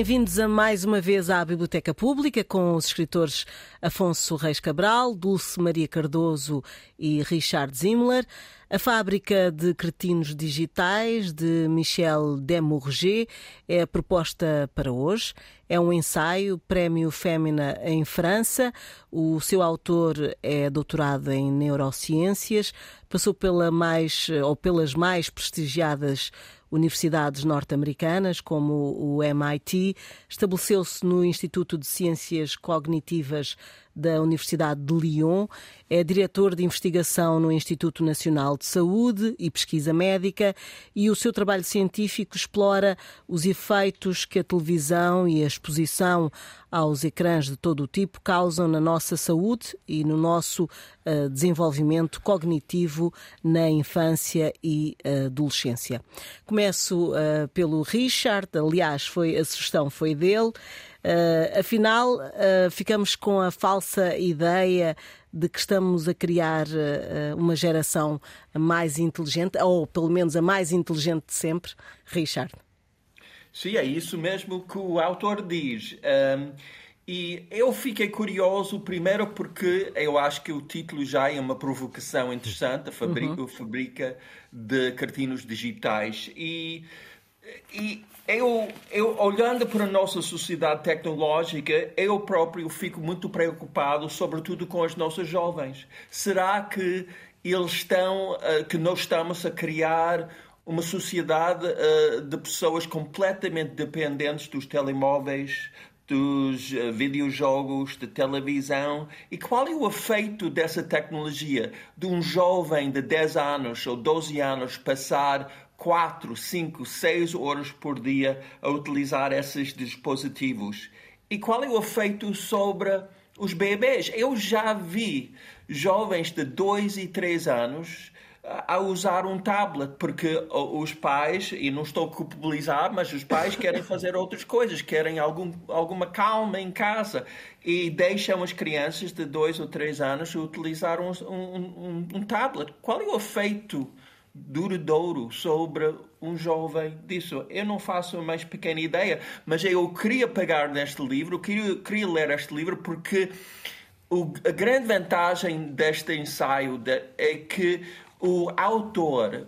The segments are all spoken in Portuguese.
Bem-vindos a mais uma vez à Biblioteca Pública com os escritores Afonso Reis Cabral, Dulce Maria Cardoso e Richard Zimmler. A Fábrica de Cretinos Digitais, de Michel Demourget, é a proposta para hoje. É um ensaio, prémio Fémina em França. O seu autor é doutorado em neurociências, passou pela mais, ou pelas mais prestigiadas universidades norte-americanas, como o MIT, estabeleceu-se no Instituto de Ciências Cognitivas da Universidade de Lyon, é diretor de investigação no Instituto Nacional de Saúde e Pesquisa Médica e o seu trabalho científico explora os efeitos que a televisão e a exposição aos ecrãs de todo o tipo causam na nossa saúde e no nosso uh, desenvolvimento cognitivo na infância e uh, adolescência. Começo uh, pelo Richard, aliás, foi, a sugestão foi dele. Uh, afinal, uh, ficamos com a falsa ideia de que estamos a criar uh, uma geração mais inteligente, ou pelo menos a mais inteligente de sempre. Richard. Sim, é isso mesmo que o autor diz. Um, e eu fiquei curioso, primeiro, porque eu acho que o título já é uma provocação interessante a fabrica, uhum. fabrica de cartinos digitais. E, e eu, eu, olhando para a nossa sociedade tecnológica, eu próprio fico muito preocupado, sobretudo com os nossos jovens. Será que eles estão, uh, que nós estamos a criar uma sociedade uh, de pessoas completamente dependentes dos telemóveis, dos uh, videojogos, de televisão? E qual é o efeito dessa tecnologia de um jovem de 10 anos ou 12 anos passar 4, 5, 6 horas por dia a utilizar esses dispositivos. E qual é o efeito sobre os bebês? Eu já vi jovens de 2 e 3 anos a usar um tablet, porque os pais, e não estou a culpabilizar, mas os pais querem fazer outras coisas, querem algum, alguma calma em casa e deixam as crianças de 2 ou 3 anos utilizar um, um, um, um tablet. Qual é o efeito duradouro sobre um jovem disso. Eu não faço a mais pequena ideia, mas eu queria pegar neste livro, queria, queria ler este livro porque o, a grande vantagem deste ensaio de, é que o autor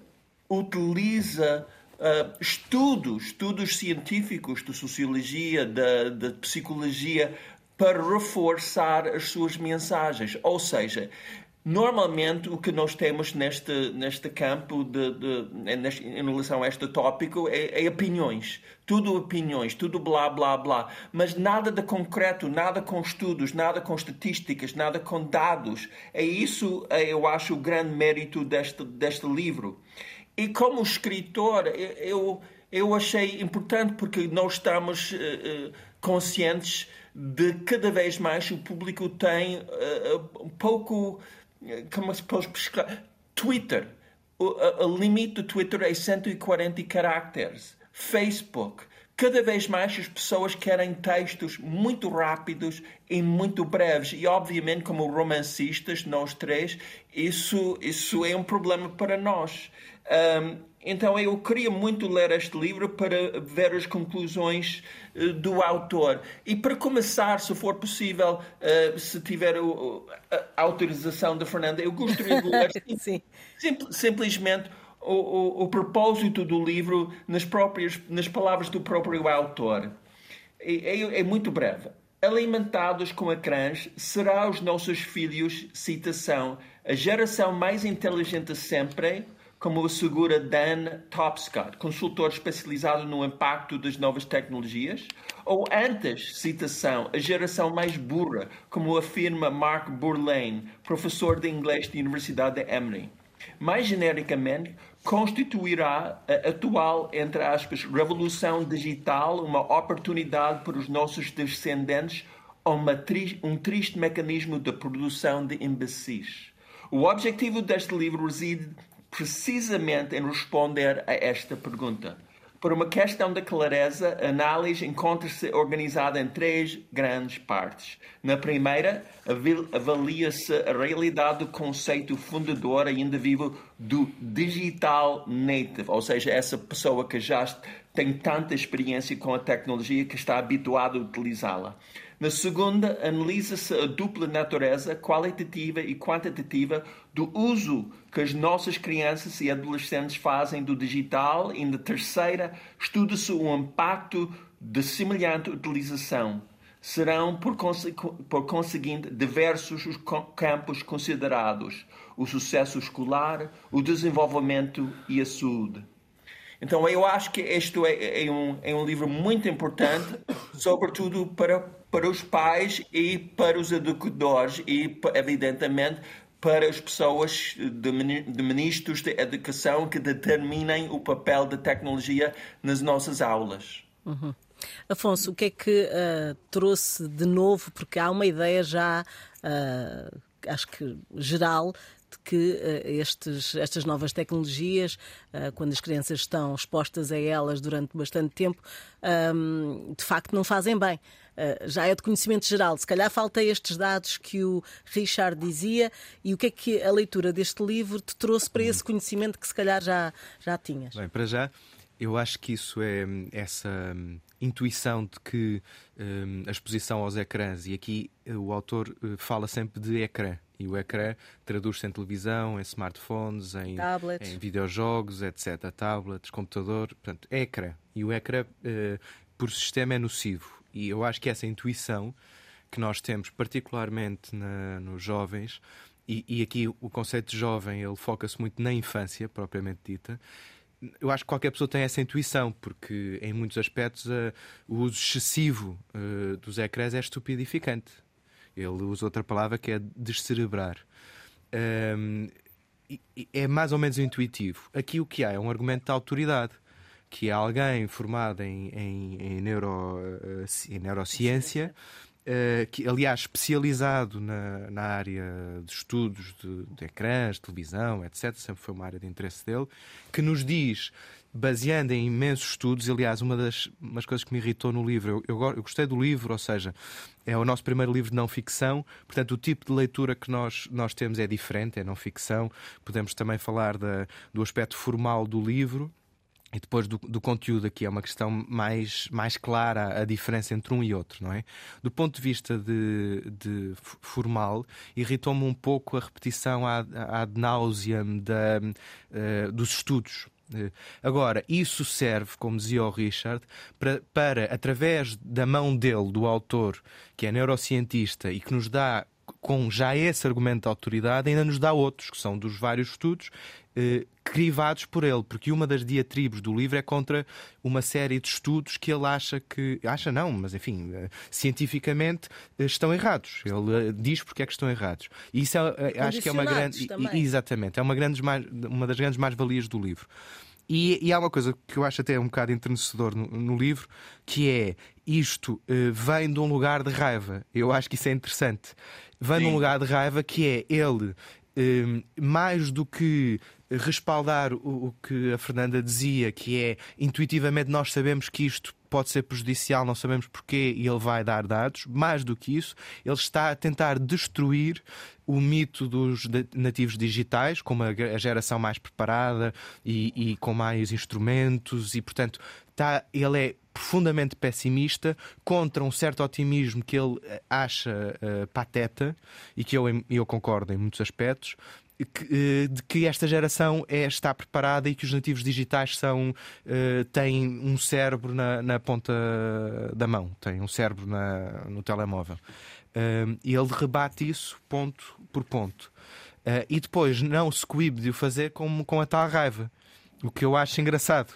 utiliza uh, estudos, estudos científicos de sociologia, de, de psicologia, para reforçar as suas mensagens. Ou seja, Normalmente, o que nós temos neste, neste campo de, de, em relação a este tópico é, é, opiniões. Tudo opiniões, tudo blá, blá, blá. Mas nada de concreto, nada com estudos, nada com estatísticas, nada com dados. É isso, é, eu acho, o grande mérito deste, deste livro. E como escritor, eu, eu achei importante porque nós estamos uh, conscientes de cada vez mais o público tem uh, um pouco como se pode pescar? Twitter. O, o limite do Twitter é 140 caracteres. Facebook. Cada vez mais as pessoas querem textos muito rápidos e muito breves. E, obviamente, como romancistas, nós três, isso, isso é um problema para nós. Um, então eu queria muito ler este livro para ver as conclusões uh, do autor. E para começar, se for possível, uh, se tiver a autorização da Fernanda, eu gostaria de ler sim. simplesmente o, o, o, propósito do livro nas, próprias, nas palavras do próprio autor. É, é, é muito breve. Alimentados com ecrãs, será os nossos filhos, citação, a geração mais inteligente sempre como assegura Dan Topscott, consultor especializado no impacto das novas tecnologias, ou antes, citação, a geração mais burra, como afirma Mark Burlane, professor de inglês da Universidade de Emory. Mais genericamente, constituirá a atual, entre aspas, revolução digital uma oportunidade para os nossos descendentes ou um triste mecanismo de produção de imbecis. O objetivo deste livro reside precisamente em responder a esta pergunta. Por uma questão de clareza, a análise encontra-se organizada em três grandes partes. Na primeira, avalia-se a realidade do conceito fundador ainda vivo do digital native, ou seja, essa pessoa que já tem tanta experiência com a tecnologia que está habituado a utilizá-la. Na segunda, analisa-se a dupla natureza qualitativa e quantitativa do uso que as nossas crianças e adolescentes fazem do digital. E na terceira, estuda-se o impacto de semelhante utilização. Serão, por, por conseguinte, diversos os campos considerados: o sucesso escolar, o desenvolvimento e a saúde. Então eu acho que este é, é, um, é um livro muito importante, sobretudo para, para os pais e para os educadores e, evidentemente, para as pessoas de ministros de educação que determinem o papel da tecnologia nas nossas aulas. Uhum. Afonso, o que é que uh, trouxe de novo? Porque há uma ideia já, uh, acho que geral, de que uh, estes, estas novas tecnologias, quando as crianças estão expostas a elas durante bastante tempo, um, de facto não fazem bem. Uh, já é de conhecimento geral. Se calhar falta estes dados que o Richard dizia e o que é que a leitura deste livro te trouxe para esse conhecimento que se calhar já, já tinhas? Bem, para já, eu acho que isso é essa intuição de que um, a exposição aos ecrãs, e aqui o autor uh, fala sempre de ecrã, e o ecrã traduz-se em televisão, em smartphones, em, em videojogos, etc. Tablets, computador, portanto, é ecrã. E o ecrã, uh, por sistema, é nocivo. E eu acho que essa intuição que nós temos, particularmente na, nos jovens, e, e, aqui o conceito de jovem ele foca-se muito na infância, propriamente dita. Eu acho que qualquer pessoa tem essa intuição, porque em muitos aspectos uh, o uso excessivo uh, dos ecrãs é estupidificante. Ele usa outra palavra que é descerebrar. Um, é mais ou menos intuitivo. Aqui o que há é um argumento de autoridade, que é alguém formado em, em, em, neuro, eh, em neurociência Uh, que, aliás, especializado na, na área de estudos de, de ecrãs, televisão, etc., sempre foi uma área de interesse dele, que nos diz, baseando em imensos estudos, aliás, uma das umas coisas que me irritou no livro, eu, eu, eu, gostei do livro, ou seja, é o nosso primeiro livro de não ficção, portanto, o tipo de leitura que nós, nós temos é diferente, é não ficção. Podemos também falar da, do aspecto formal do livro. E depois do, do, conteúdo aqui é uma questão mais, mais clara a diferença entre um e outro, não é? Do ponto de vista de, de formal, irritou-me um pouco a repetição ad, ad nauseam da, uh, dos estudos. Uh, agora, isso serve, como dizia o Richard, para, para, através da mão dele, do autor, que é neurocientista e que nos dá com já esse argumento de autoridade, ainda nos dá outros, que são dos vários estudos eh, crivados por ele, porque uma das diatribos do livro é contra uma série de estudos que ele acha que. Acha não, mas enfim, eh, cientificamente eh, estão errados. Ele eh, diz porque é que estão errados. E isso é, acho que é uma grande. Também. Exatamente, é uma, grande, uma das grandes mais-valias do livro. E, e, há uma coisa que eu acho até um bocado entrenecedor no, no livro, que é isto uh, vem de um lugar de raiva. Eu acho que isso é interessante. Vem Sim. de um lugar de raiva que é ele, uh, mais do que respaldar o, o que a Fernanda dizia, que é intuitivamente nós sabemos que isto pode ser prejudicial, não sabemos porquê e ele vai dar dados. Mais do que isso, ele está a tentar destruir o mito dos nativos digitais, como a geração mais preparada e, e com mais instrumentos, e portanto está, ele é profundamente pessimista contra um certo otimismo que ele acha uh, pateta e que eu, eu concordo em muitos aspectos, eh, de que esta geração é, está preparada e que os nativos digitais são, uh, têm um cérebro na, na, ponta da mão, têm um cérebro na, no telemóvel. Uh, e ele rebate isso ponto por ponto. Uh, e depois não se coíbe de o fazer com, com a tal raiva. O que eu acho engraçado.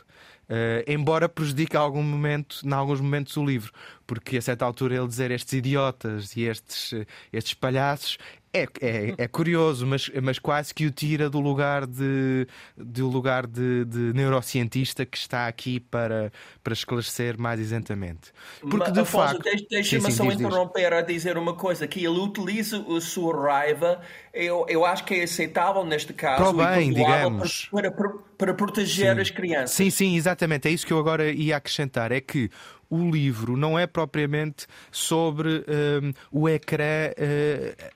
Uh, embora prejudique algum momento, em alguns momentos o livro, porque a certa altura ele dizer estes idiotas e estes, estes palhaços é, é, é, curioso, mas, mas quase que o tira do lugar de, do lugar de, de neurocientista que está aqui para, para esclarecer mais isentamente. Porque de Afonso, facto. Deixa-me só interromper a dizer uma coisa: que ele utiliza a sua raiva, eu, eu acho que é aceitável neste caso, para bem, digamos. Para, para, para proteger sim. as crianças. Sim, sim, exatamente. É isso que eu agora ia acrescentar: é que o livro não é propriamente sobre um, o ecrã,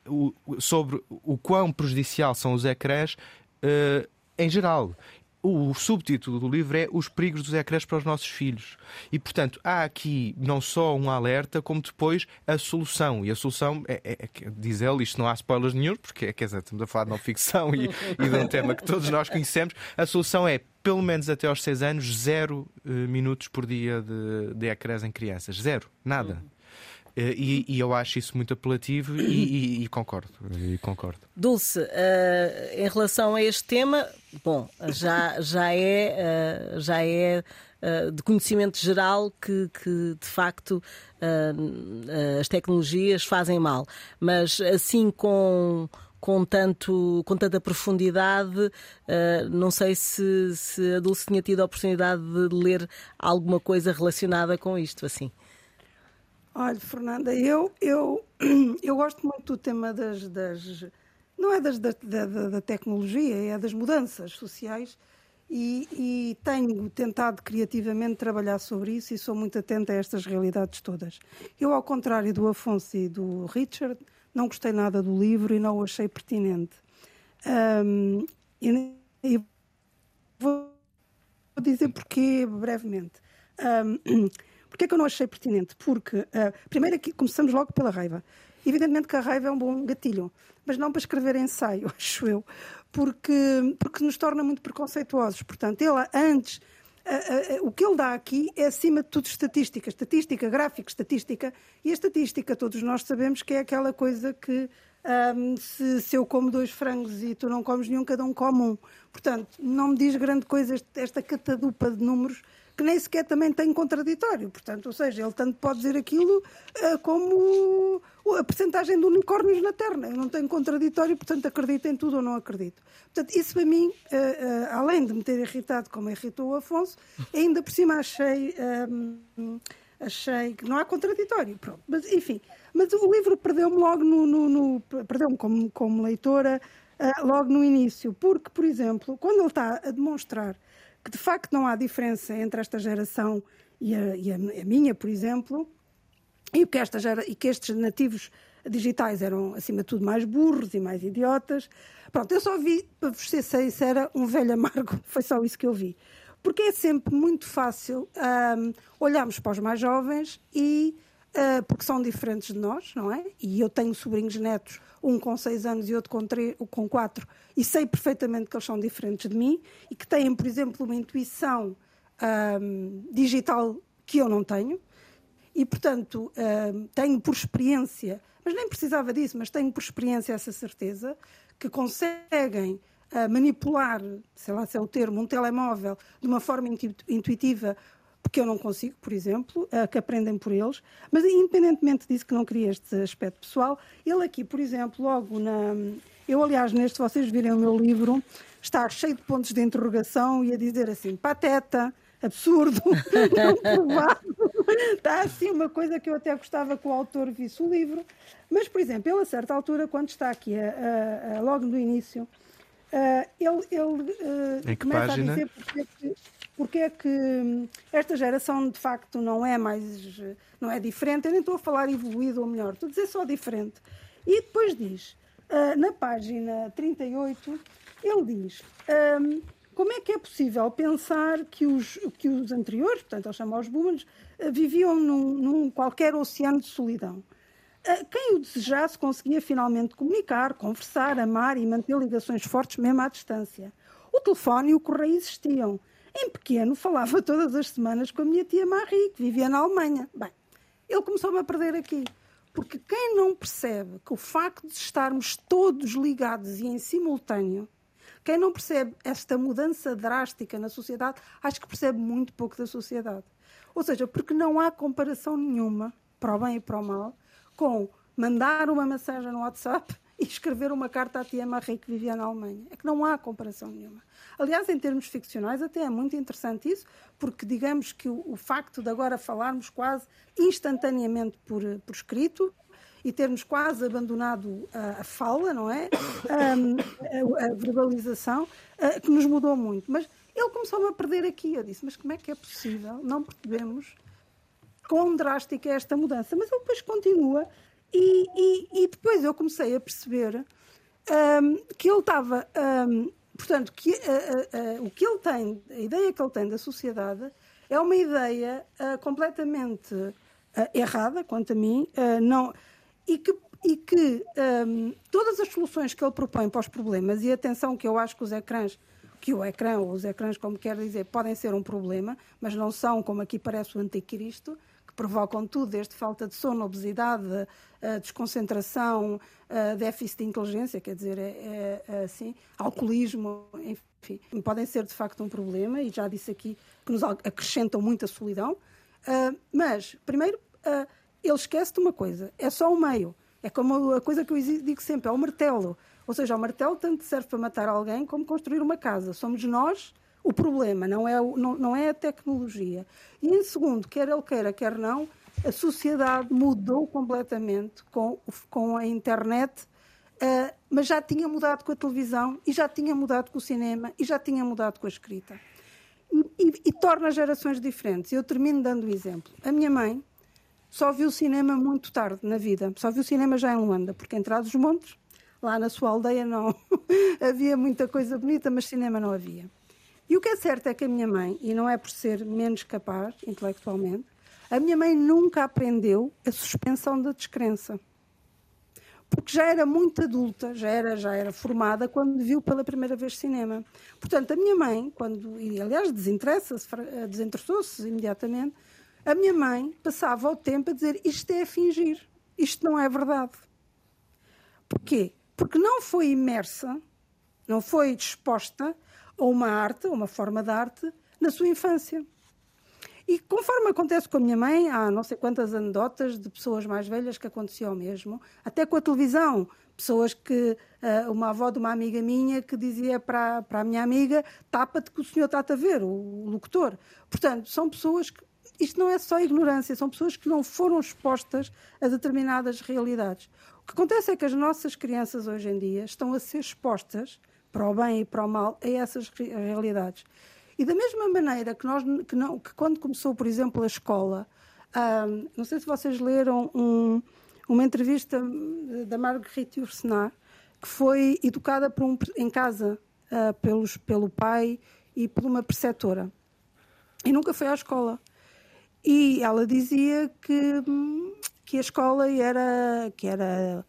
uh, o, sobre o quão prejudicial são os ecrãs uh, em geral. O subtítulo do livro é Os perigos dos ecrãs para os nossos filhos. E, portanto, há aqui não só um alerta, como depois a solução. E a solução, é, é, é diz ele, isto não há spoilers nenhum, porque quer dizer, estamos a falar de não ficção e, e de um tema que todos nós conhecemos. A solução é, pelo menos até aos 6 anos, zero uh, minutos por dia de, de ecrãs em crianças. Zero. Nada. Uhum. Eh, e, e, eu acho isso muito apelativo e, e, e concordo, e concordo. Dulce, uh, em relação a este tema, bom, já, já é, uh, já é uh, de conhecimento geral que, que de facto as tecnologias fazem mal, mas assim com com, tanto, com tanta profundidade. Uh, não sei se, se a Dulce tinha tido a oportunidade de ler alguma coisa relacionada com isto, assim. Olha, Fernanda, eu, eu, eu gosto muito do tema das. das não é das, da, da, da, tecnologia, é das mudanças sociais e, e, tenho tentado criativamente trabalhar sobre isso e sou muito atenta a estas realidades todas. Eu, ao contrário do Afonso e do Richard, não gostei nada do livro e não o achei pertinente. Um, e, e vou dizer porquê brevemente. Um, Porquê é que eu não achei pertinente? Porque, uh, primeiro, aqui começamos logo pela raiva. Evidentemente que a raiva é um bom gatilho, mas não para escrever ensaio, acho eu, porque, porque nos torna muito preconceituosos. Portanto, ele antes. Uh, uh, o que ele dá aqui é, acima de tudo, estatística. Estatística, gráfico, estatística. E a estatística, todos nós sabemos que é aquela coisa que um, se, se, eu como dois frangos e tu não comes nenhum, cada um come um. Portanto, não me diz grande coisa esta catadupa de números que nem sequer também tem contraditório. Portanto, ou seja, ele tanto pode dizer aquilo uh, como a percentagem de unicórnios na Terra. Eu não tenho contraditório, portanto, acredito em tudo ou não acredito. Portanto, isso para mim, uh, uh, além de me ter irritado como irritou o Afonso, ainda por cima achei. achei que não há contraditório. Pronto. Mas, enfim, mas o livro perdeu-me logo no. no, no perdeu-me como, como leitora logo no início, porque, por exemplo, quando ele está a demonstrar que de facto não há diferença entre esta geração e a, e a, a minha, por exemplo, e que, esta gera, e que estes nativos digitais eram, acima de tudo, mais burros e mais idiotas. Pronto, eu só vi, para vos ser sincera, um velho amargo, foi só isso que eu vi. Porque é sempre muito fácil um, olharmos para os mais jovens e uh, porque são diferentes de nós, não é? E eu tenho sobrinhos netos um com seis anos e outro com, três, com quatro, e sei perfeitamente que eles são diferentes de mim e que têm, por exemplo, uma intuição um, digital que eu não tenho. E, portanto, um, tenho por experiência, mas nem precisava disso, mas tenho por experiência essa certeza, que conseguem uh, manipular, sei lá se é o termo, um telemóvel de uma forma intuitiva porque eu não consigo, por exemplo, uh, que aprendem por eles, mas independentemente disso que não queria este aspecto pessoal, ele aqui, por exemplo, logo na. Eu, aliás, neste, vocês virem o meu livro, está cheio de pontos de interrogação e a dizer assim, pateta, absurdo, Está assim uma coisa que eu até gostava que o autor visse o livro. Mas, por exemplo, ele a certa altura, quando está aqui, a, a, a, logo no início, uh, ele, ele começa página? a dizer porque, é porque é que hum, esta geração de facto não é mais, não é diferente, eu nem estou a falar evoluído ou melhor, estou a dizer só diferente. E depois diz, uh, na página 38, ele diz um, como é que é possível pensar que os, que os anteriores, portanto ele chama os boomers, uh, viviam num, num, qualquer oceano de solidão. Quem o desejasse conseguia finalmente comunicar, conversar, amar e manter ligações fortes mesmo à distância. O telefone e o correio existiam em pequeno, falava todas as semanas com a minha tia Marie, que vivia na Alemanha. Bem, ele começou-me a perder aqui. Porque quem não percebe que o facto de estarmos todos ligados e em simultâneo, quem não percebe esta mudança drástica na sociedade, acho que percebe muito pouco da sociedade. Ou seja, porque não há comparação nenhuma, para o bem e para o mal, com mandar uma mensagem no WhatsApp e escrever uma carta à tia Marie que vivia na Alemanha. É que não há comparação nenhuma. Aliás, em termos ficcionais, até é muito interessante isso, porque digamos que o, o facto de agora falarmos quase instantaneamente por, por escrito e termos quase abandonado a, a fala, não é? Um, a, a, verbalização, uh, que nos mudou muito. Mas ele começou-me a perder aqui. Eu disse, mas como é que é possível? Não percebemos quão drástica é esta mudança. Mas ele depois continua e, e, e depois eu comecei a perceber um, que ele estava um, portanto, que, uh, uh, o que ele tem, a ideia que ele tem da sociedade é uma ideia completamente errada, quanto a mim, não, e que e que um, todas as soluções que ele propõe para os problemas, e atenção que eu acho que os ecrãs, que o ecrã ou os ecrãs, como quer dizer, podem ser um problema, mas não são, como aqui parece o anticristo, provocam tudo, desde falta de sono, obesidade, uh, desconcentração, uh, déficit de inteligência, quer dizer, é, é, é, assim, alcoolismo, enfim, podem ser de facto um problema, e já disse aqui que nos acrescentam muita solidão. Uh, mas, primeiro, ele esquece de uma coisa: é só o meio. É como a coisa que eu digo sempre, é o martelo. Ou seja, o martelo tanto serve para matar alguém como construir uma casa. Somos nós o problema, não é, não, não é a tecnologia. E em segundo, quer ele queira, quer não, a sociedade mudou completamente com, com a internet, uh, mas já tinha mudado com a televisão, e já tinha mudado com o cinema, e já tinha mudado com a escrita. E, e, e torna gerações diferentes. Eu termino dando o exemplo. A minha mãe só viu cinema muito tarde na vida. Só viu cinema já em Luanda, porque em Trás dos Montes, lá na sua aldeia, não havia muita coisa bonita, mas cinema não havia. E o que é certo é que a minha mãe, e não é por ser menos capaz intelectualmente, a minha mãe nunca aprendeu a suspensão da descrença. Porque já era muito adulta, já era, já era formada quando viu pela primeira vez cinema. Portanto, a minha mãe, quando, e aliás desinteressa-se, desinteressou-se imediatamente, a minha mãe passava o tempo a dizer isto é fingir, isto não é verdade. Porquê? Porque não foi imersa, não foi disposta a uma arte, uma forma de arte, na sua infância. E conforme acontece com a minha mãe, há não sei quantas anedotas de pessoas mais velhas que aconteceu mesmo, até com a televisão. Pessoas que, uh, uma avó de uma amiga minha que dizia para, para a minha amiga: tapa-te que o senhor está a ver, o locutor. Portanto, são pessoas que isto não é só ignorância, são pessoas que não foram expostas a determinadas realidades. O que acontece é que as nossas crianças hoje em dia estão a ser expostas, para o bem e para o mal, a essas realidades. E da mesma maneira que, nós, que, não, que quando começou, por exemplo, a escola, não sei se vocês leram um, uma entrevista da Marguerite Yourcenar, que foi educada um, em casa uh, pelos, pelo pai e por uma preceptora. E nunca foi à escola. E ela dizia que, que a escola era, que era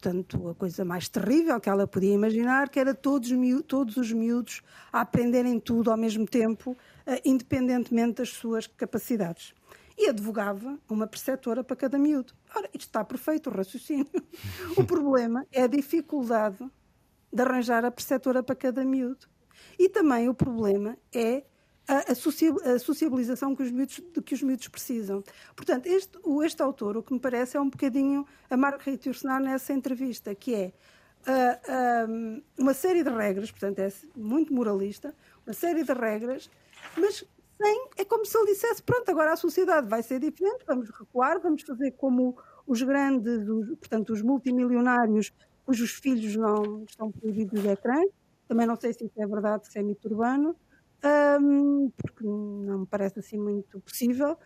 portanto, a coisa mais terrível que ela podia imaginar, que era todos, todos os miúdos a aprenderem tudo ao mesmo tempo, eh, independentemente das suas capacidades. E advogava uma preceptora para cada miúdo. Ora, isto está perfeito, o raciocínio. o problema é a dificuldade de arranjar a preceptora para cada miúdo. E também o problema é a, sociabilização que os, miúdos, que os miúdos precisam. Portanto, este, este autor, o que me parece, é um bocadinho a Marguerite Yourcenar nessa entrevista, que é uh, uma série de regras, portanto, é muito moralista, uma série de regras, mas sem, é como se ele dissesse, pronto, agora a sociedade vai ser diferente, vamos recuar, vamos fazer como os grandes, os, portanto, os multimilionários cujos filhos não estão proibidos de ecrã, também não sei se isso é verdade, se é mito urbano, um, porque não me parece assim muito possível,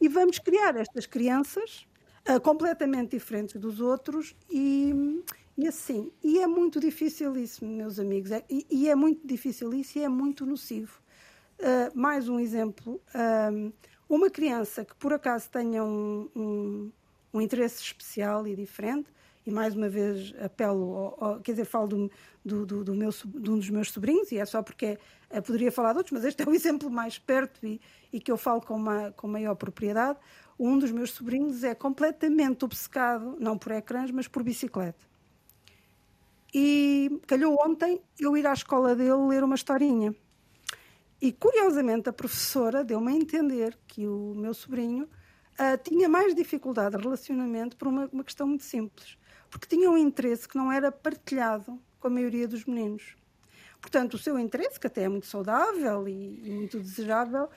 e vamos criar estas crianças uh, completamente diferentes dos outros e, e, assim. E é muito difícil isso, meus amigos, é, e, e, é muito difícil isso e é muito nocivo. Uh, mais um exemplo: um, uma criança que por acaso tenha um, um, um interesse especial e diferente e mais uma vez apelo, ao, ao, quer dizer, falo do, do, do, meu, de um dos meus sobrinhos, e é só porque é, poderia falar de outros, mas este é o exemplo mais perto e, e que eu falo com, uma, com maior propriedade. Um dos meus sobrinhos é completamente obcecado, não por ecrãs, mas por bicicleta. E calhou ontem eu ir à escola dele ler uma historinha. E curiosamente a professora deu-me a entender que o meu sobrinho uh, tinha mais dificuldade de relacionamento por uma, uma questão muito simples porque tinha um interesse que não era partilhado com a maioria dos meninos. Portanto, o seu interesse, que até é muito saudável e, e muito desejável,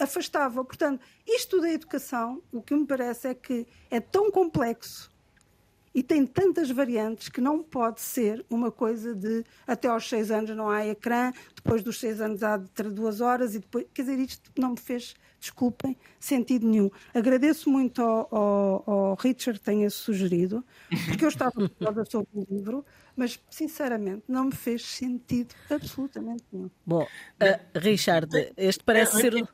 afastava. Portanto, isto da educação, o que me parece é que é tão complexo e tem tantas variantes que não pode ser uma coisa de até aos seis anos não há ecrã, depois dos seis anos há de duas horas e depois. Quer dizer, isto não me fez desculpem, sentido nenhum. Agradeço muito ao, ao, ao Richard que tenha sugerido, porque eu estava preocupada sobre o livro, mas sinceramente não me fez sentido absolutamente nenhum. Bom, uh, Richard, este parece ser.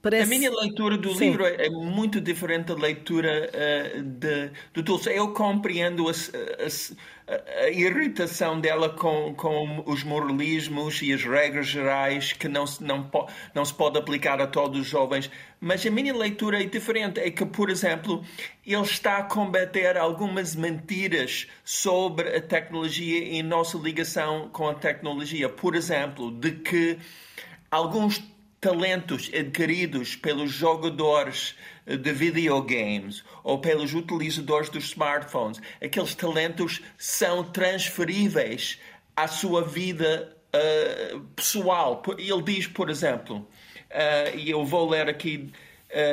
Parece... A minha leitura do Sim. livro é, muito diferente da leitura uh, de, do Dulce. Eu compreendo a, a, a, irritação dela com, com os moralismos e as regras gerais que não se, não, não se pode aplicar a todos os jovens, mas a minha leitura é diferente. É que, por exemplo, ele está a combater algumas mentiras sobre a tecnologia e nossa ligação com a tecnologia. Por exemplo, de que alguns talentos adquiridos pelos jogadores eh, de videogames ou pelos utilizadores dos smartphones, aqueles talentos são transferíveis à sua vida uh, pessoal. Ele diz, por exemplo, uh, e eu vou ler aqui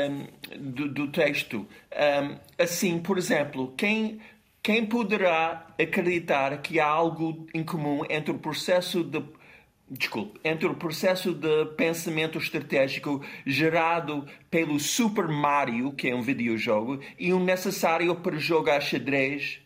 um, do, do, texto, um, assim, por exemplo, quem quem poderá acreditar que há algo em comum entre o processo de desculpe, entre o processo de pensamento estratégico gerado pelo Super Mario, que é um videojogo, e o necessário para jogar xadrez,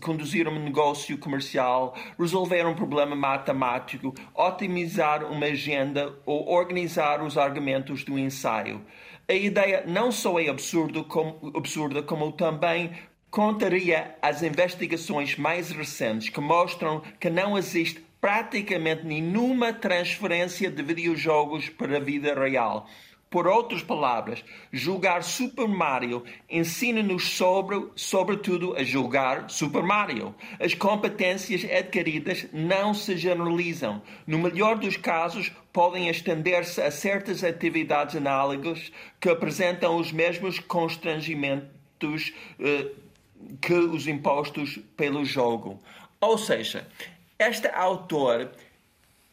conduzir um negócio comercial, resolver um problema matemático, otimizar uma agenda ou organizar os argumentos do ensaio. A ideia não só é absurdo como, absurda, como também contaria as investigações mais recentes que mostram que não existe praticamente nenhuma transferência de videojogos para a vida real. Por outras palavras, jogar Super Mario ensina-nos sobre, sobretudo, a jogar Super Mario. As competências adquiridas não se generalizam. No melhor dos casos, podem estender-se a certas atividades análogas que apresentam os mesmos constrangimentos eh, que os impostos pelo jogo. Ou seja, este autor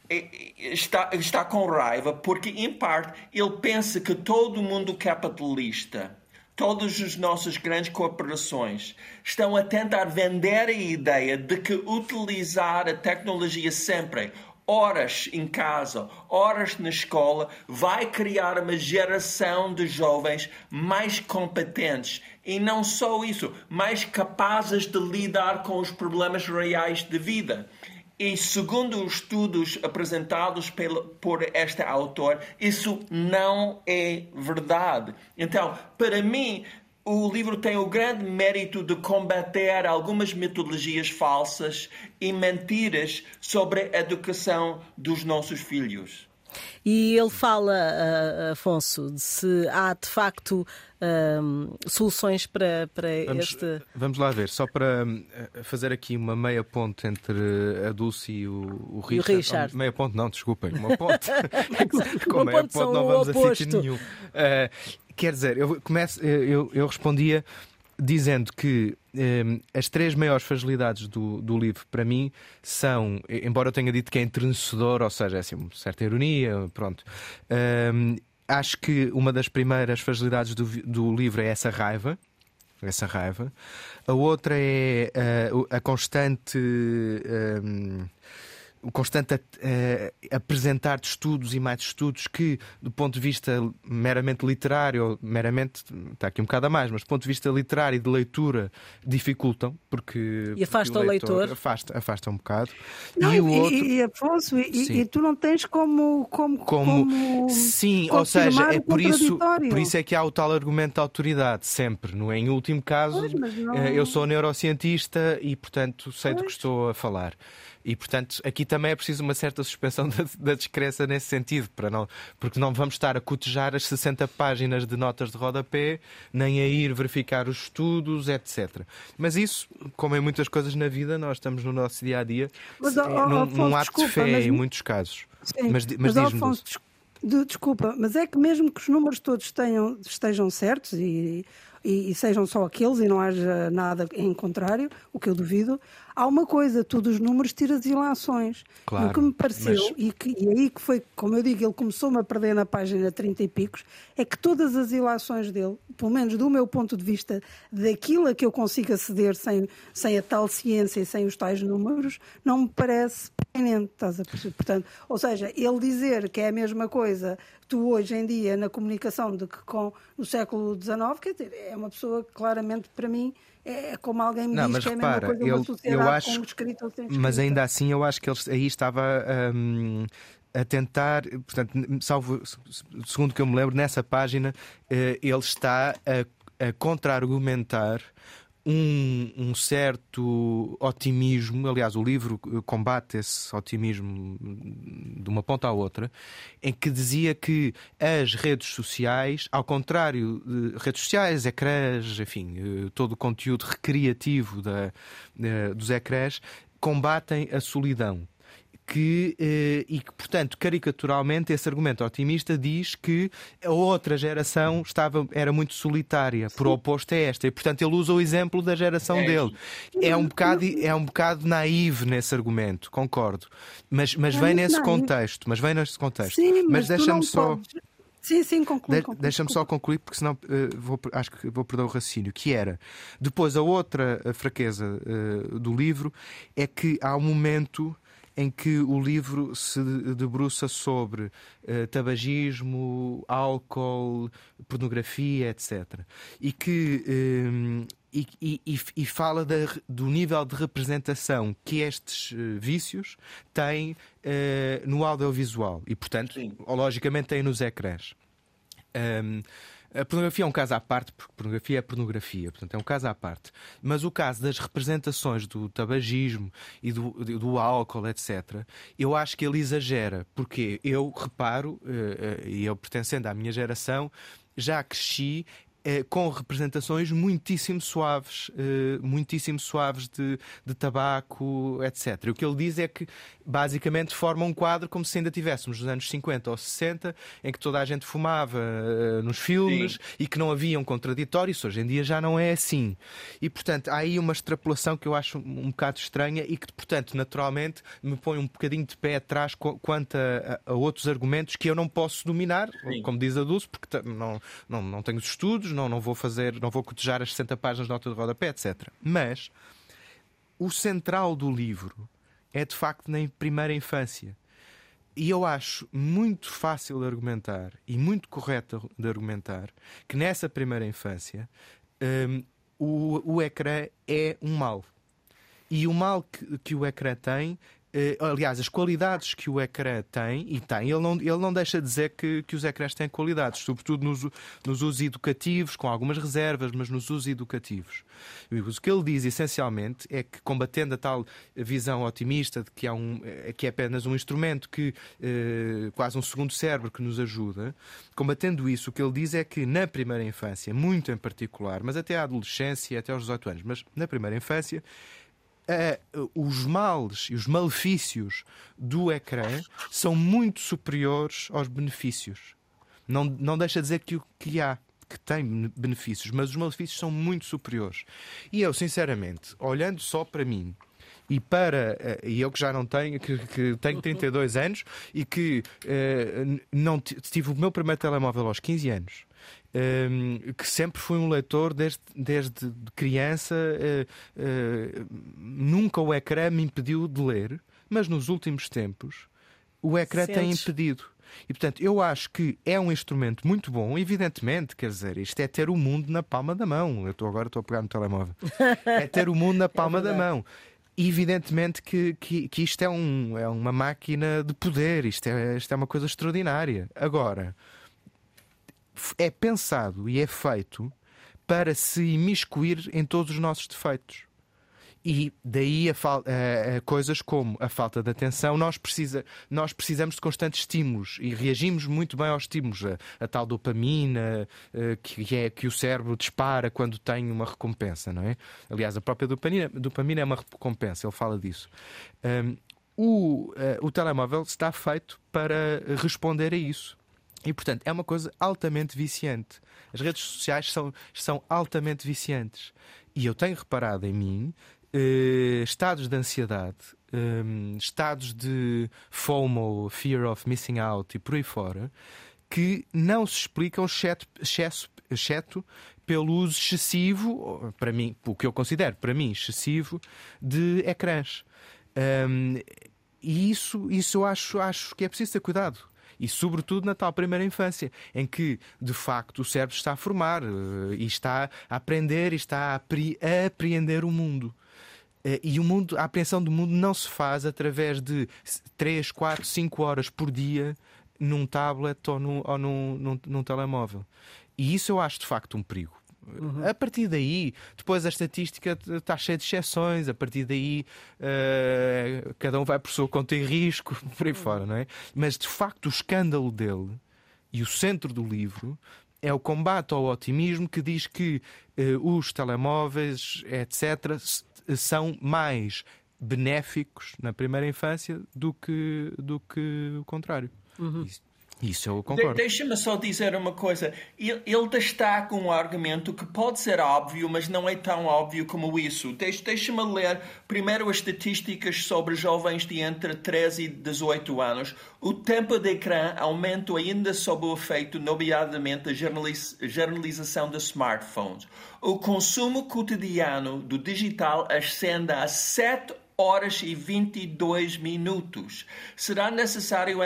eh, está, está com raiva porque, em parte, ele pensa que todo mundo capitalista, todas as nossas grandes corporações, estão a tentar vender a ideia de que utilizar a tecnologia sempre horas em casa, horas na escola, vai criar uma geração de jovens mais competentes e não só isso, mais capazes de lidar com os problemas reais de vida. E segundo os estudos apresentados pelo, por este autor, isso não é verdade. Então, para mim, o livro tem o grande mérito de combater algumas mitologias falsas e mentiras sobre a educação dos nossos filhos. E ele fala, uh, Afonso, de se há de facto uh, soluções para, para vamos, este. Vamos lá ver, só para uh, fazer aqui uma meia ponte entre a Dulce e o, o Richard. E o Richard. Oh, meia ponte, não, desculpem, uma ponte. Com uma meia ponte não vamos a sítio nenhum. Uh, quer dizer, eu, começo, eu, eu respondia dizendo que um, ehm, as três maiores fragilidades do, do livro, para mim, são, embora eu tenha dito que é entrenecedor, ou seja, é assim, uma certa ironia, pronto. Um, ehm, acho que uma das primeiras fragilidades do, do livro é essa raiva. Essa raiva. A outra é uh, a constante. Um, ehm, o constante apresentar de estudos e mais estudos que, do ponto de vista meramente literário, ou meramente, está aqui um bocado a mais, mas do ponto de vista literário e de leitura, dificultam, porque. E afasta o, leitor, leitor. Afasta, afasta um bocado. Não, e, o outro... e, Afonso, e, e, tu não tens como. Como, como... como sim, ou seja, é por isso, por isso é que há o tal argumento de autoridade, sempre. No, em último caso, pois, não... Eh, eu sou neurocientista e, portanto, sei pois. do que estou a falar. E, portanto, aqui também é preciso uma certa suspensão da, da descrença nesse sentido, para não, porque não vamos estar a cotejar as 60 páginas de notas de rodapé, nem a ir verificar os estudos, etc. Mas isso, como em muitas coisas na vida, nós estamos no nosso dia a dia, mas, oh, num, Afonso, num ato desculpa, de fé mas... em muitos casos. Sim, mas mas, mas Afonso, desculpa, mas é que mesmo que os números todos tenham, estejam certos e e, e, sejam só aqueles e não haja nada em contrário, o que eu duvido, há uma coisa, todos os números tiram as ilações. Claro, e o que me pareceu, mas... e, que, e aí que foi, como eu digo, ele começou-me a perder na página 30 e picos, é que todas as ilações dele, pelo menos do meu ponto de vista, daquilo a que eu consigo aceder sem, sem a tal ciência e sem os tais números, não me parece pertinente, estás a perceber? Portanto, ou seja, ele dizer que é a mesma coisa facto, hoje em dia, na comunicação de que com no século XIX, quer dizer, é uma pessoa que claramente, para mim, é como alguém me não, diz mas que repara, é a mesma coisa eu, uma sociedade eu acho, com escrita ou sem escrita. Mas ainda assim eu acho que ele aí estava um, a tentar, portanto, salvo, segundo que eu me lembro, nessa página eh, ele está a, a contra-argumentar um, um, certo otimismo, aliás, o livro combate esse otimismo de uma ponta à outra, em que dizia que as redes sociais, ao contrário de redes sociais, ecrãs, enfim, eh, todo o conteúdo recreativo da, eh, dos ecrãs, combatem a solidão que, eh, e que, portanto, caricaturalmente, esse argumento otimista diz que a outra geração estava, era muito solitária, por oposto a esta, e, portanto, ele usa o exemplo da geração é. dele. É um, bocado, é um bocado naive nesse argumento, concordo, mas, mas vem nesse contexto. Mas vem nesse contexto. Sim, mas, mas deixa-me só. Podes... Sim, sim, conclui. De Deixa-me só concluir, porque senão uh, vou, acho que vou perder o raciocínio. Que era, depois, a outra fraqueza uh, do livro é que há um momento em que o livro se debruça sobre uh, tabagismo, álcool, pornografia, etc. E que. Um, eh, e, e, e, fala da, do nível de representação que estes uh, vícios têm uh, no audiovisual e, portanto, Sim. logicamente, têm nos ecrãs. Um, a pornografia é um caso à parte, porque pornografia é pornografia, portanto é um caso à parte. Mas o caso das representações do tabagismo e do, do álcool, etc., eu acho que ele exagera, porque eu reparo, eh, eh, e eu pertencendo à minha geração, já cresci eh, com representações muitíssimo suaves, eh, muitíssimo suaves de, de tabaco, etc. E o que ele diz é que basicamente forma um quadro como se ainda tivéssemos nos anos 50 ou 60, em que toda a gente fumava uh, nos filmes Sim. e que não havia um contraditório. Isso hoje em dia já não é assim. E portanto há aí uma extrapolação que eu acho um bocado estranha e que, portanto, naturalmente me põe um bocadinho de pé atrás quanto a, a outros argumentos que eu não posso dominar, Sim. como diz a Dulce, porque não, não, não tenho estudos, não, não vou fazer, não vou cotejar as 60 páginas de nota de rodapé, etc. Mas o central do livro é de facto na primeira infância. E eu acho muito fácil de argumentar e muito correto de argumentar que nessa primeira infância um, o, o ecrã é um mal. E o mal que, que o ecrã tem aliás, as qualidades que o ecrã tem, e tem, ele não, ele não deixa de dizer que, que os ecrãs têm qualidades, sobretudo nos, nos usos educativos, com algumas reservas, mas nos usos educativos. E o que ele diz essencialmente é que, combatendo a tal visão otimista de que, há um, eh, que é apenas um instrumento que uh, quase um segundo cérebro que nos ajuda, combatendo isso, o que ele diz é que na primeira infância, muito em particular, mas até à adolescência, até aos 18 anos, mas na primeira infância, Uh, os males e os malefícios do ecrã são muito superiores aos benefícios. Não, não deixa de dizer que, que há, que tem benefícios, mas os malefícios são muito superiores. E eu, sinceramente, olhando só para mim, e para uh, e eu que já não tenho que, que tenho 32 anos e que uh, não tive o meu primeiro telemóvel aos 15 anos um, que sempre fui um leitor desde, desde criança. Uh, uh, nunca o ecrã me impediu de ler, mas nos últimos tempos o ecrã Sentes. tem impedido. E portanto, eu acho que é um instrumento muito bom, evidentemente, quer dizer, isto é ter o mundo na palma da mão. Eu estou agora estou a pegar no telemóvel. É ter o mundo na é palma é da mão. Evidentemente que, que, que, isto é, um, é uma máquina de poder, isto é, isto é uma coisa extraordinária. Agora, é pensado e é feito para se imiscuir em todos os nossos defeitos. E daí a, coisas como a falta de atenção, nós, precisa, nós precisamos de constantes estímulos e reagimos muito bem aos estímulos. A, a tal dopamina eh, que, é, que o cérebro dispara quando tem uma recompensa, não é? Aliás, a própria dopamina, dopamina é uma recompensa, ele fala disso. Um, o, uh, o telemóvel está feito para responder a isso. E, portanto, é uma coisa altamente viciante. As redes sociais são, são altamente viciantes. E eu tenho reparado em mim eh, estados de ansiedade, eh, estados de FOMO, Fear of Missing Out e por aí fora, que não se explicam, exceto, exceto pelo uso excessivo, para mim, o que eu considero, para mim, excessivo, de ecrãs. Um, e isso, isso eu acho, acho que é preciso ter cuidado E, sobretudo, na tal primeira infância, em que, de facto, o cérebro está a formar uh, e está a aprender e está a, apreender o mundo. Uh, e o mundo, a apreensão do mundo não se faz através de 3, 4, 5 horas por dia num tablet ou num, ou num, num, num telemóvel. E isso eu acho de facto um perigo. Uhum. A partir daí, depois a estatística está cheia de exceções, a partir daí uh, cada um vai por sua conta e risco, por aí fora, não é? Mas de facto o escândalo dele e o centro do livro é o combate ao otimismo que diz que uh, os telemóveis, etc., são mais benéficos na primeira infância do que, do que o contrário. Uhum. Isso eu concordo. De Deixa-me só dizer uma coisa. Ele, ele, destaca um argumento que pode ser óbvio, mas não é tão óbvio como isso. Deixa-me ler primeiro as estatísticas sobre jovens de entre 13 e 18 anos. O tempo de ecrã aumenta ainda sob o efeito, nomeadamente, da generalização de smartphones. O consumo cotidiano do digital ascende a 7 horas e 22 minutos. Será necessário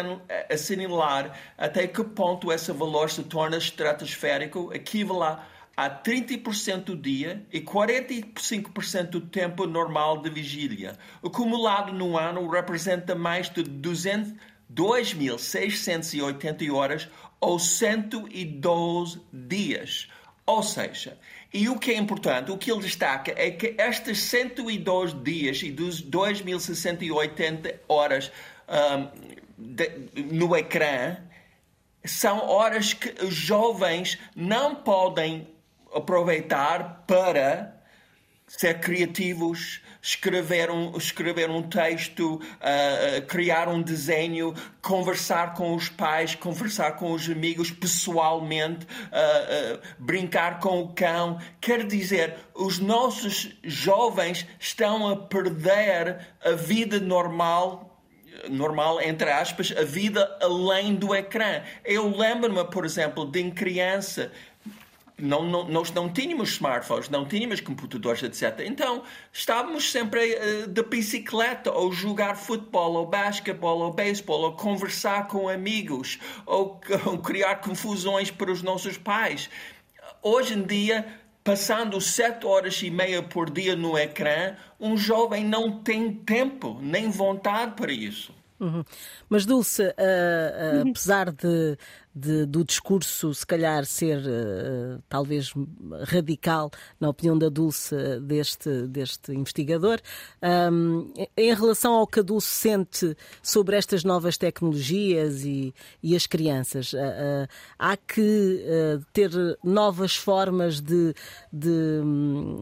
assinalar até que ponto esse valor se torna estratosférico, equivale a 30% do dia e 45% do tempo normal de vigília. Acumulado no ano representa mais de 2.680 horas ou 112 dias. Ou seja, e o que é importante, o que ele destaca é que estes 102 dias e dos 2.680 horas um, de, no ecrã são horas que os jovens não podem aproveitar para ser criativos, escrever um, escrever um texto, uh, criar um desenho, conversar com os pais, conversar com os amigos pessoalmente, uh, brincar com o cão. Quer dizer, os nossos jovens estão a perder a vida normal normal, entre aspas, a vida além do ecrã. Eu lembro-me, por exemplo, de em criança, não, não, nós não tínhamos smartphones, não tínhamos computadores, etc. Então estávamos sempre uh, de bicicleta, ou jogar futebol, ou basquetebol, ou beisebol, ou conversar com amigos, ou, ou criar confusões para os nossos pais. Hoje em dia, passando sete horas e meia por dia no ecrã, um jovem não tem tempo nem vontade para isso. Uhum. Mas Dulce, uh, uh, apesar de de, do discurso, se calhar, ser uh, talvez radical, na opinião da Dulce, deste, deste investigador. Um, em relação ao que a Dulce sente sobre estas novas tecnologias e, e as crianças, uh, uh, há que ter novas formas de, de um,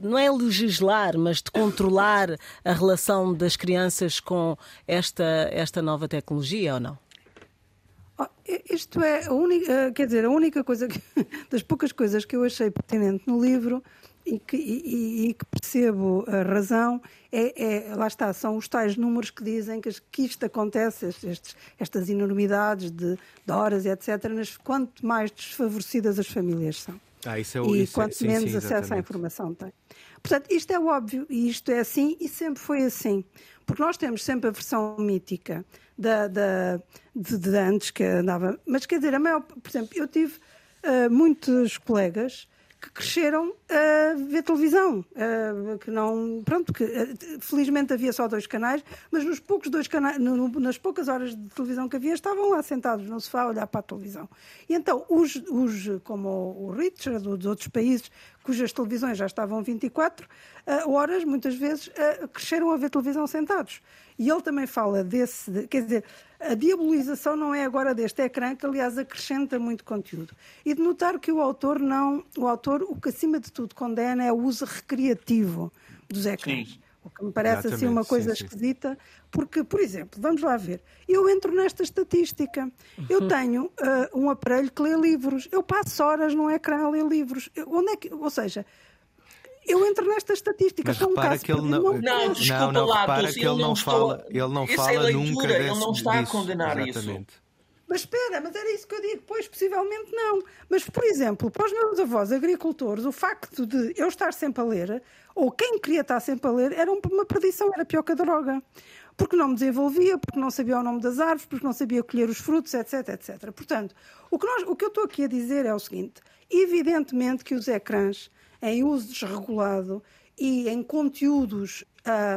não é legislar, mas de controlar a relação das crianças com esta, esta nova tecnologia ou não? Isto é a única, eh, quer dizer, a única coisa que, das poucas coisas que eu achei pertinente no livro e que, e, e que percebo a razão é, é, lá está, são os tais números que dizem que, que isto acontece, estes, estas enormidades de, de horas e etc., nas, quanto mais desfavorecidas as famílias são. Ah, isso é o, e isso é- quanto é, sim, menos sim, acesso à informação têm. Portanto, isto é óbvio e isto é assim e sempre foi assim. Porque nós temos sempre a versão mítica da, da, de, de antes que andava. Mas quer dizer, a maior, por exemplo, eu tive uh, muitos colegas que cresceram a ver televisão, que não, pronto, que uh, felizmente havia só dois canais, mas nos poucos dois canais, nas poucas horas de televisão que havia, estavam lá sentados no sofá a olhar para a televisão. E então, os, os como o Richard, dos outros países, cujas televisões já estavam 24 uh, horas, muitas vezes, cresceram a ver televisão sentados. E ele também fala desse, de, quer dizer, a diabolização não é agora deste ecrã, que aliás acrescenta muito conteúdo. E de notar que o autor não, o autor, o que acima de tudo condena é o uso recreativo dos ecrãs. Sim. O que me parece Exatamente, assim uma coisa sim, esquisita, sim. porque, por exemplo, vamos lá ver, eu entro nesta estatística, eu uhum. tenho uh, um aparelho que lê livros, eu passo horas no ecrã a ler livros, eu, onde é que, ou seja, eu entro nesta estatística. Mas repara que ele não, não, não, desculpa não, lá, repara que ele, não fala, ele não fala nunca desse, ele não está disso, a condenar exatamente. isso. Mas espera, mas era isso que eu digo, pois possivelmente não. Mas, por exemplo, para os meus avós agricultores, o facto de eu estar sempre a ler, ou quem queria estar sempre a ler, era uma perdição, era pior que a droga. Porque não me desenvolvia, porque não sabia o nome das árvores, porque não sabia colher os frutos, etc, etc. Portanto, o que, nós, o que eu estou aqui a dizer é o seguinte: evidentemente que os ecrãs, em uso desregulado e em conteúdos,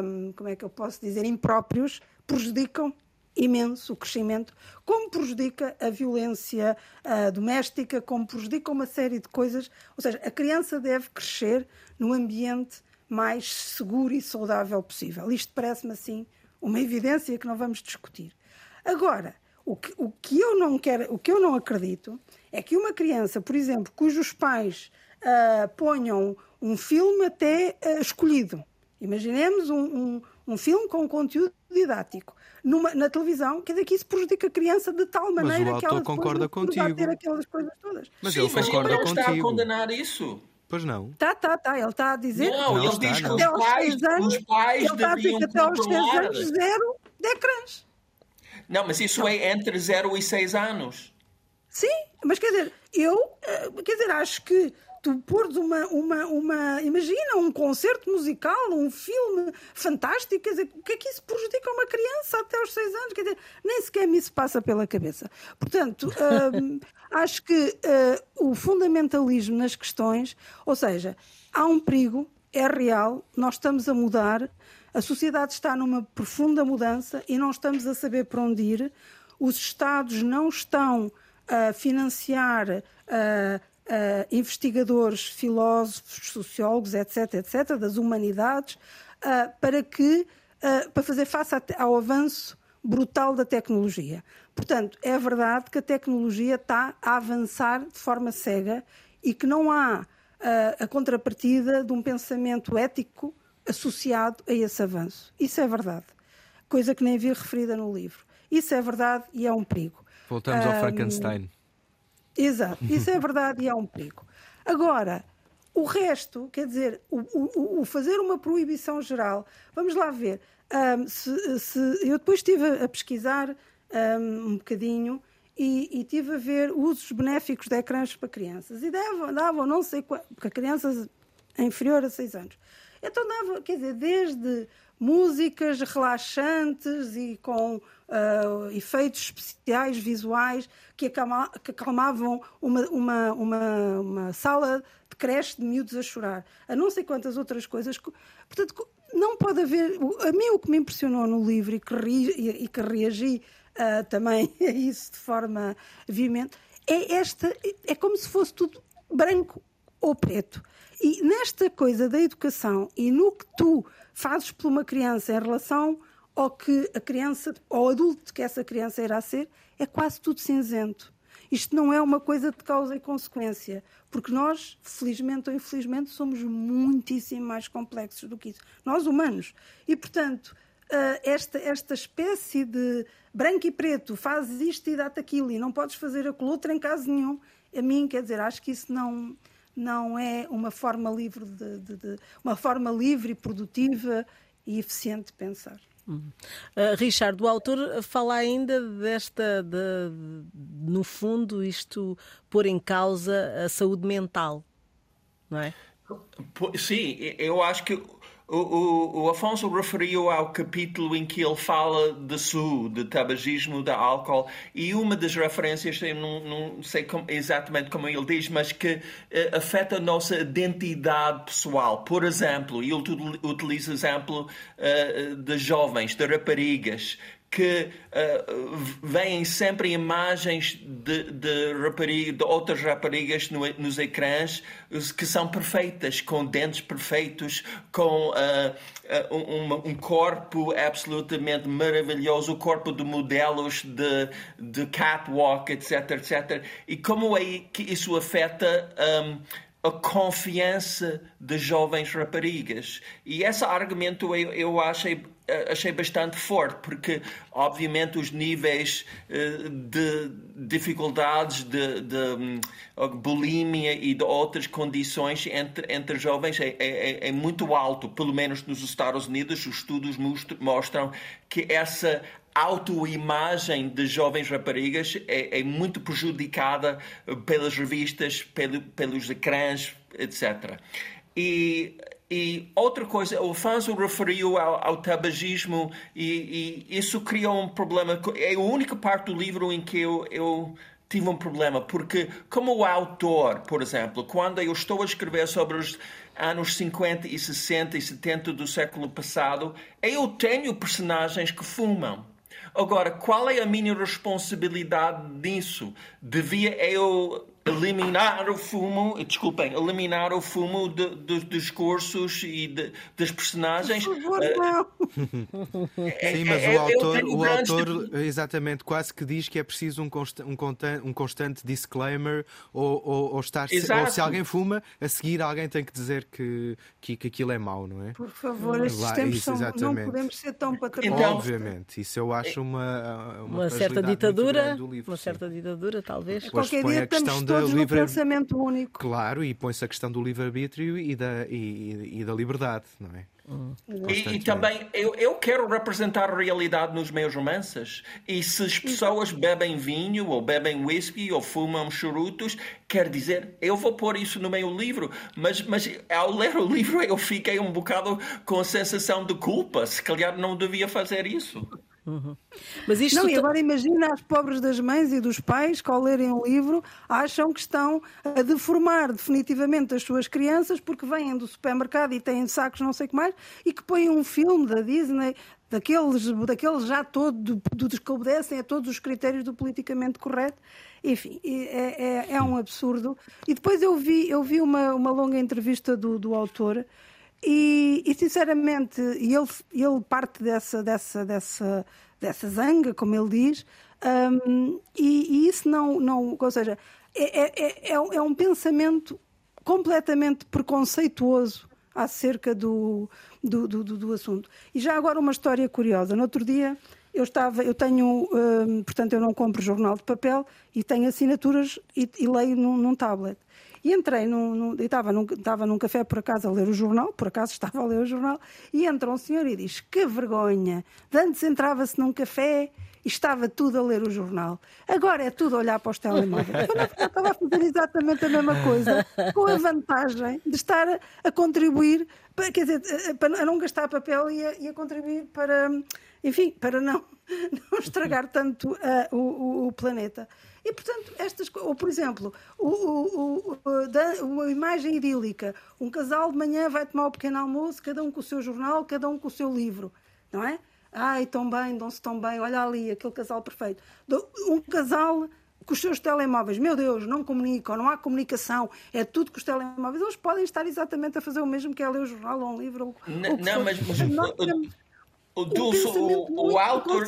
hum, como é que eu posso dizer, impróprios, prejudicam imenso o crescimento, como prejudica a violência uh, doméstica, como prejudica uma série de coisas. Ou seja, a criança deve crescer no ambiente mais seguro e saudável possível. Isto parece-me assim uma evidência que não vamos discutir. Agora, o que, o que eu não quero, o que eu não acredito é que uma criança, por exemplo, cujos pais uh, ponham um filme até uh, escolhido, imaginemos um, um, um filme com conteúdo didático numa, na televisão, quer dizer que isso prejudica a criança de tal maneira que ela concorda contigo. ter aquelas coisas todas. Mas Sim, ele mas concorda ele contigo. está a condenar isso. Pois não. Tá, tá, tá. Ele está a dizer não, que ele diz que os pais, anos, os pais ele está a dizer que até aos 6 anos, zero de ecrãs. Não, mas isso não. é entre 0 e 6 anos. Sim, mas quer dizer, eu eh, quer dizer, acho que tu pôres uma, uma, uma. Imagina um concerto musical, um filme fantástico, quer dizer, o que é que isso prejudica uma criança até aos seis anos? Quer dizer, nem sequer me isso passa pela cabeça. Portanto, hum, acho que uh, o fundamentalismo nas questões, ou seja, há um perigo, é real, nós estamos a mudar, a sociedade está numa profunda mudança e não estamos a saber para onde ir. Os Estados não estão a financiar. Uh, investigadores, filósofos, sociólogos, etc., etc., das humanidades, uh, para que uh, para fazer face ao avanço brutal da tecnologia. Portanto, é verdade que a tecnologia está a avançar de forma cega e que não há a contrapartida de um pensamento ético associado a esse avanço. Isso é verdade. Coisa que nem vi referida no livro. Isso é verdade e é um perigo. Voltamos ao Frankenstein. Exato, isso é verdade e é um perigo. Agora, o resto, quer dizer, o, o, o fazer uma proibição geral, vamos lá ver. Um, se, se, eu depois estive a pesquisar um, um bocadinho e, e estive a ver usos benéficos de ecrãs para crianças. E davam, davam não sei quanto, para crianças inferior a 6 anos. Então dava, quer dizer, desde músicas relaxantes e com uh, efeitos especiais visuais que, acalma, que acalmavam uma, uma, uma, uma, sala de creche de miúdos a chorar, a não sei quantas outras coisas. Portanto, não pode haver. A mim, o que me impressionou no livro e que, ri, e, que reagi uh, também a isso de forma veemente é esta. É como se fosse tudo branco ou preto. E nesta coisa da educação e no que tu fazes por uma criança em relação ao que a criança, ao adulto que essa criança irá ser, é quase tudo cinzento. Isto não é uma coisa de causa e consequência, porque nós, felizmente ou infelizmente, somos muitíssimo mais complexos do que isso. Nós, humanos. E, portanto, eh, esta, esta espécie de branco e preto, fazes isto e dá-te aquilo, e não podes fazer aquilo outro em caso nenhum, a mim, quer dizer, acho que isso não não é uma forma livre de, de, de uma forma livre, produtiva e eficiente de pensar. Uhum. Uh, Richard, o autor fala ainda desta, de, no fundo, isto pôr em causa a saúde mental, não é? Sim, eu acho que o, o, o, Afonso referiu ao capítulo em que ele fala de SU, de tabagismo, de álcool, e uma das referências, eu não, não sei como, exatamente como ele diz, mas que uh, afeta a nossa identidade pessoal. Por exemplo, ele utiliza o exemplo uh, de jovens, de raparigas, que uh, veem sempre imagens de, de, rapariga, de outras raparigas no, nos ecrãs que são perfeitas, com dentes perfeitos, com uh, um, um, corpo absolutamente maravilhoso, o corpo de modelos de, de catwalk, etc, etc. E como é que isso afeta um, a confiança de jovens raparigas? E esse argumento eu, eu achei eh, achei bastante forte, porque obviamente os níveis eh, de dificuldades de, de hum, bulimia e de outras condições entre, entre jovens é, é, é, muito alto, pelo menos nos Estados Unidos os estudos mostram que essa autoimagem de jovens raparigas é, é, muito prejudicada pelas revistas, pelo, pelos ecrãs, etc. E, e outra coisa, o Afonso referiu ao, ao tabagismo e, e, isso criou um problema. É a única parte do livro em que eu, eu tive um problema, porque como autor, por exemplo, quando eu estou a escrever sobre os anos 50 e 60 e 70 do século passado, eu tenho personagens que fumam. Agora, qual é a minha responsabilidade nisso? Devia eu eliminar o fumo, desculpem, eliminar o fumo de, de, dos cursos e de, das personagens. Por favor, eh, não. Sim, mas é, o autor, o autor exatamente quase que diz que é preciso um, consta, um, um constante disclaimer ou, ou, ou estar ou se alguém fuma, a seguir alguém tem que dizer que, que, que aquilo é mau, não é? Por favor, estes tempos isso, são, não podemos ser tão paternalistas. Então, Obviamente, isso eu acho uma uma, uma certa ditadura, livro, uma certa ditadura talvez. Qualquer dia a questão da todos livre... no pensamento único. Claro, e põe-se a questão do livre-arbítrio e da, e, e, da liberdade, não é? Hum. E, e, também eu, eu quero representar a realidade nos meus romances. E se as pessoas bebem vinho, ou bebem whisky, ou fumam charutos, quer dizer, eu vou pôr isso no meu livro. Mas, mas ao ler o livro eu fiquei um bocado com a sensação de culpa. Se calhar não devia fazer isso. Uhum. Mas isto não, e agora imagina as pobres das mães e dos pais que ao lerem um livro acham que estão a deformar definitivamente as suas crianças porque vêm do supermercado e têm sacos não sei o que mais e que põem um filme da Disney daqueles, daqueles já todos do, que obedecem a todos os critérios do politicamente correto. Enfim, é, é, é, um absurdo. E depois eu vi, eu vi uma, uma longa entrevista do, do autor e, e, sinceramente, ele, ele parte dessa, dessa, dessa, dessa zanga, como ele diz, um, e, e, isso não, não. Ou seja, é, é, é, é, um pensamento completamente preconceituoso acerca do, do, do, do, assunto. E já agora uma história curiosa. No outro dia eu estava, eu tenho, um, portanto, eu não compro jornal de papel e tenho assinaturas e, e leio num, num tablet. E entrei, num, num, estava, num, estava num café por acaso a ler o jornal, por acaso estava a ler o jornal, e entra um senhor e diz: Que vergonha! De antes entrava-se num café e estava tudo a ler o jornal. Agora é tudo a olhar para os telemóveis. Eu estava a fazer exatamente a mesma coisa, com a vantagem de estar a, a contribuir, para, quer dizer, a, a não gastar papel e a, e a contribuir para, enfim, para não, não estragar tanto uh, o, o, planeta. E, portanto, estas ou por exemplo, o, o, o, da, uma imagem idílica, um casal de manhã vai tomar o pequeno almoço, cada um com o seu jornal, cada um com o seu livro, não é? Ai, tão bem, dão-se tão bem, olha ali, aquele casal perfeito. Um casal com os seus telemóveis, meu Deus, não comunicam, não há comunicação, é tudo com os telemóveis. Eles podem estar exatamente a fazer o mesmo que é ler o jornal ou um livro. Ou, não, ou não mas, mas o, o, o, o autor.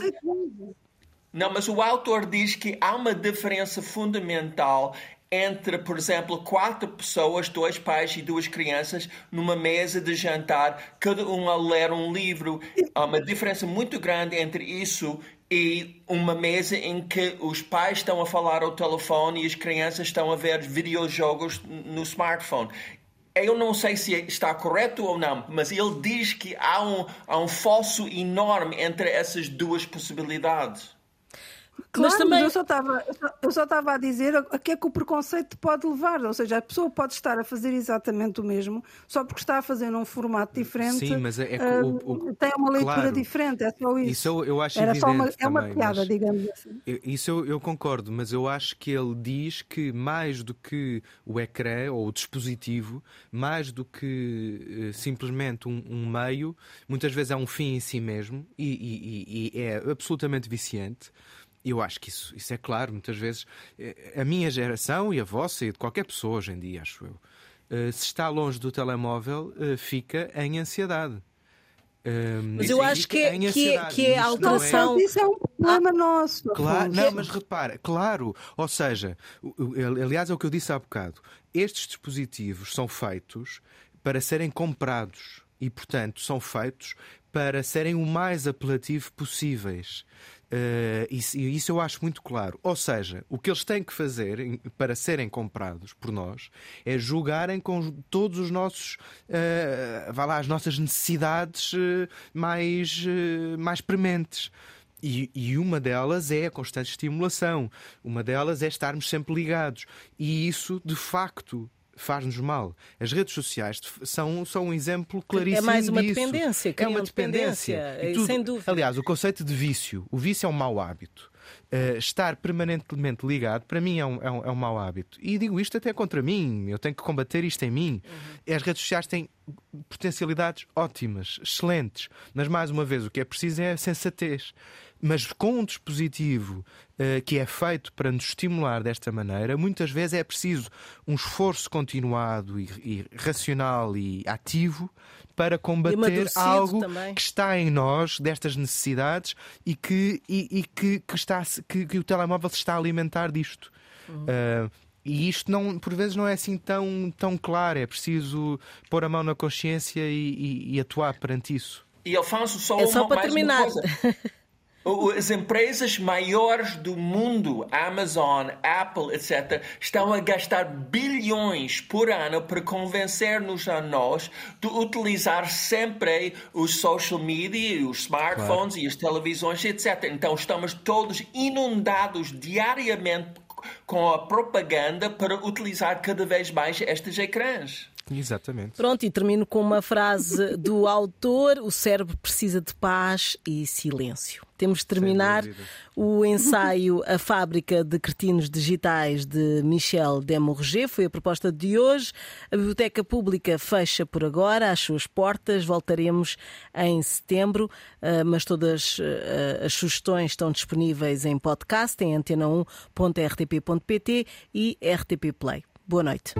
Não, mas o autor diz que há uma diferença fundamental entre, por exemplo, quatro pessoas, dois pais e duas crianças, numa mesa de jantar, cada um a ler um livro. Há uma diferença muito grande entre isso e uma mesa em que os pais estão a falar ao telefone e as crianças estão a ver videojogos no smartphone. Eu não sei se está correto ou não, mas ele diz que há um, há um fosso enorme entre essas duas possibilidades. Claro, mas também... eu só estava eu só estava a dizer a que é que o preconceito pode levar, ou seja, a pessoa pode estar a fazer exatamente o mesmo, só porque está a fazer num formato diferente. Sim, mas é, é o, o, tem uma leitura claro, diferente, é só isso. Isso eu, eu acho Era só uma, é uma também, piada, digamos assim. Isso eu, eu, concordo, mas eu acho que ele diz que mais do que o ecrã ou o dispositivo, mais do que uh, simplesmente um, um, meio, muitas vezes é um fim em si mesmo e, e, e é absolutamente viciante. Eu acho que isso, isso é claro, muitas vezes. Eh, a minha geração e a vossa e de qualquer pessoa hoje em dia, acho eu, eh, se está longe do telemóvel, eh, fica em ansiedade. Mas eu acho que, é, que, é, que é a alteração. É... Isso é um problema ah, nosso. Claro, não, mas repara, claro, ou seja, aliás, é o que eu disse há bocado: estes dispositivos são feitos para serem comprados e, portanto, são feitos para serem o mais apelativo possíveis. Uh, isso, isso, eu acho muito claro. Ou seja, o que eles têm que fazer para serem comprados por nós é julgarem com todos os nossos, uh, vá lá, as nossas necessidades uh, mais, mais prementes. e, e, uma delas é a constante estimulação, uma delas é estarmos sempre ligados. E isso, de facto, faz-nos mal. As redes sociais são, são um exemplo claríssimo. É mais uma disso. dependência, é uma dependência, dependência. Tudo, sem dúvida. Aliás, o conceito de vício. O vício é um mau hábito. Uh, estar permanentemente ligado, para mim, é um, é, um, é um mau hábito. E digo isto até contra mim, eu tenho que combater isto em mim. Uhum. As redes sociais têm potencialidades ótimas, excelentes, mas mais uma vez o que é preciso é sensatez. Mas com um dispositivo uh, que é feito para nos estimular desta maneira, muitas vezes é preciso um esforço continuado e, e racional e ativo para combater algo também. que está em nós, destas necessidades, e que, e, e que, que, está, que, que, o telemóvel se está a alimentar disto. Uhum. Uh, e isto não, por vezes não é assim tão, tão claro, é preciso pôr a mão na consciência e, e, e atuar perante isso. E Alfonso, só, é só uma, para terminar. As empresas maiores do mundo, Amazon, Apple, etc., estão a gastar bilhões por ano para convencer-nos a nós de utilizar sempre os social media, os smartphones claro. e as televisões, etc. Então estamos todos inundados diariamente com a propaganda para utilizar cada vez mais estes ecrãs. Exatamente. Pronto, e termino com uma frase do autor: o cérebro precisa de paz e silêncio. Temos de terminar o ensaio A Fábrica de Cretinos Digitais de Michel Demorger. Foi a proposta de hoje. A Biblioteca Pública fecha por agora as suas portas. Voltaremos em setembro, eh, mas todas eh, as sugestões estão disponíveis em podcast em antena1.rtp.pt e RTP Play. Boa noite.